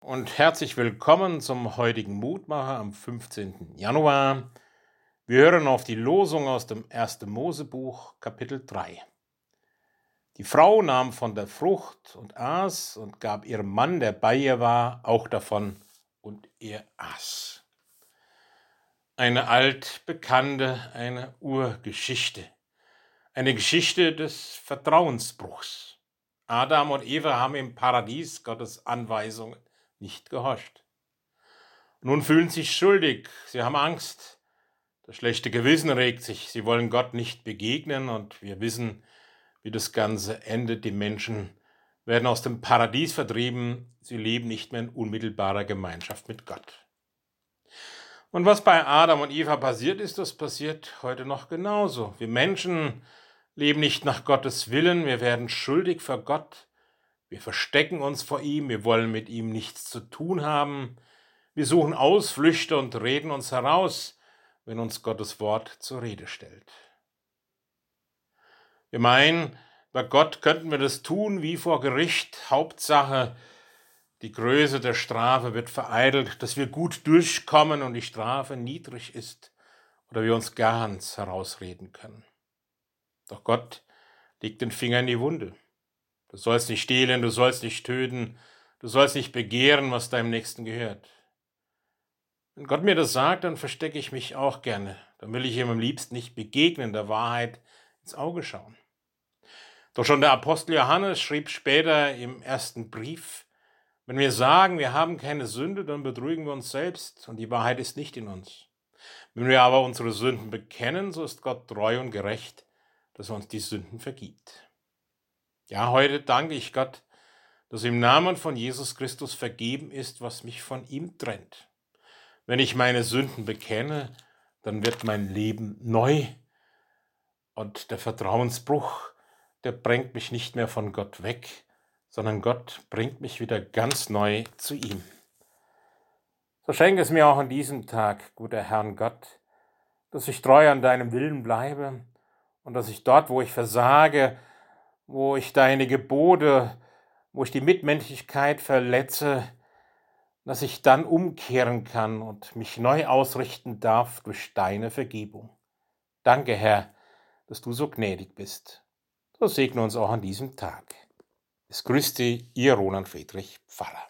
und herzlich willkommen zum heutigen Mutmacher am 15. Januar. Wir hören auf die Losung aus dem 1. Mosebuch, Kapitel 3. Die Frau nahm von der Frucht und aß und gab ihrem Mann, der bei ihr war, auch davon und er aß. Eine altbekannte, eine Urgeschichte, eine Geschichte des Vertrauensbruchs. Adam und Eva haben im Paradies Gottes Anweisungen nicht gehorcht. Nun fühlen sie sich schuldig, sie haben Angst. Das schlechte Gewissen regt sich, sie wollen Gott nicht begegnen und wir wissen, wie das Ganze endet. Die Menschen werden aus dem Paradies vertrieben, sie leben nicht mehr in unmittelbarer Gemeinschaft mit Gott. Und was bei Adam und Eva passiert ist, das passiert heute noch genauso. Wir Menschen leben nicht nach Gottes Willen, wir werden schuldig vor Gott, wir verstecken uns vor ihm, wir wollen mit ihm nichts zu tun haben. Wir suchen Ausflüchte und reden uns heraus, wenn uns Gottes Wort zur Rede stellt. Wir meinen, bei Gott könnten wir das tun wie vor Gericht. Hauptsache, die Größe der Strafe wird vereitelt, dass wir gut durchkommen und die Strafe niedrig ist oder wir uns ganz herausreden können. Doch Gott legt den Finger in die Wunde. Du sollst nicht stehlen, du sollst nicht töten, du sollst nicht begehren, was deinem Nächsten gehört. Wenn Gott mir das sagt, dann verstecke ich mich auch gerne. Dann will ich ihm am liebsten nicht begegnen, der Wahrheit ins Auge schauen. Doch schon der Apostel Johannes schrieb später im ersten Brief, wenn wir sagen, wir haben keine Sünde, dann betrügen wir uns selbst und die Wahrheit ist nicht in uns. Wenn wir aber unsere Sünden bekennen, so ist Gott treu und gerecht, dass er uns die Sünden vergibt. Ja, heute danke ich Gott, dass im Namen von Jesus Christus vergeben ist, was mich von ihm trennt. Wenn ich meine Sünden bekenne, dann wird mein Leben neu und der Vertrauensbruch, der bringt mich nicht mehr von Gott weg, sondern Gott bringt mich wieder ganz neu zu ihm. So schenke es mir auch an diesem Tag, guter Herrn Gott, dass ich treu an deinem Willen bleibe und dass ich dort, wo ich versage, wo ich deine Gebote, wo ich die Mitmenschlichkeit verletze, dass ich dann umkehren kann und mich neu ausrichten darf durch deine Vergebung. Danke, Herr, dass du so gnädig bist. So segne uns auch an diesem Tag. Es grüßt dich, Ihr Roland Friedrich Pfarrer.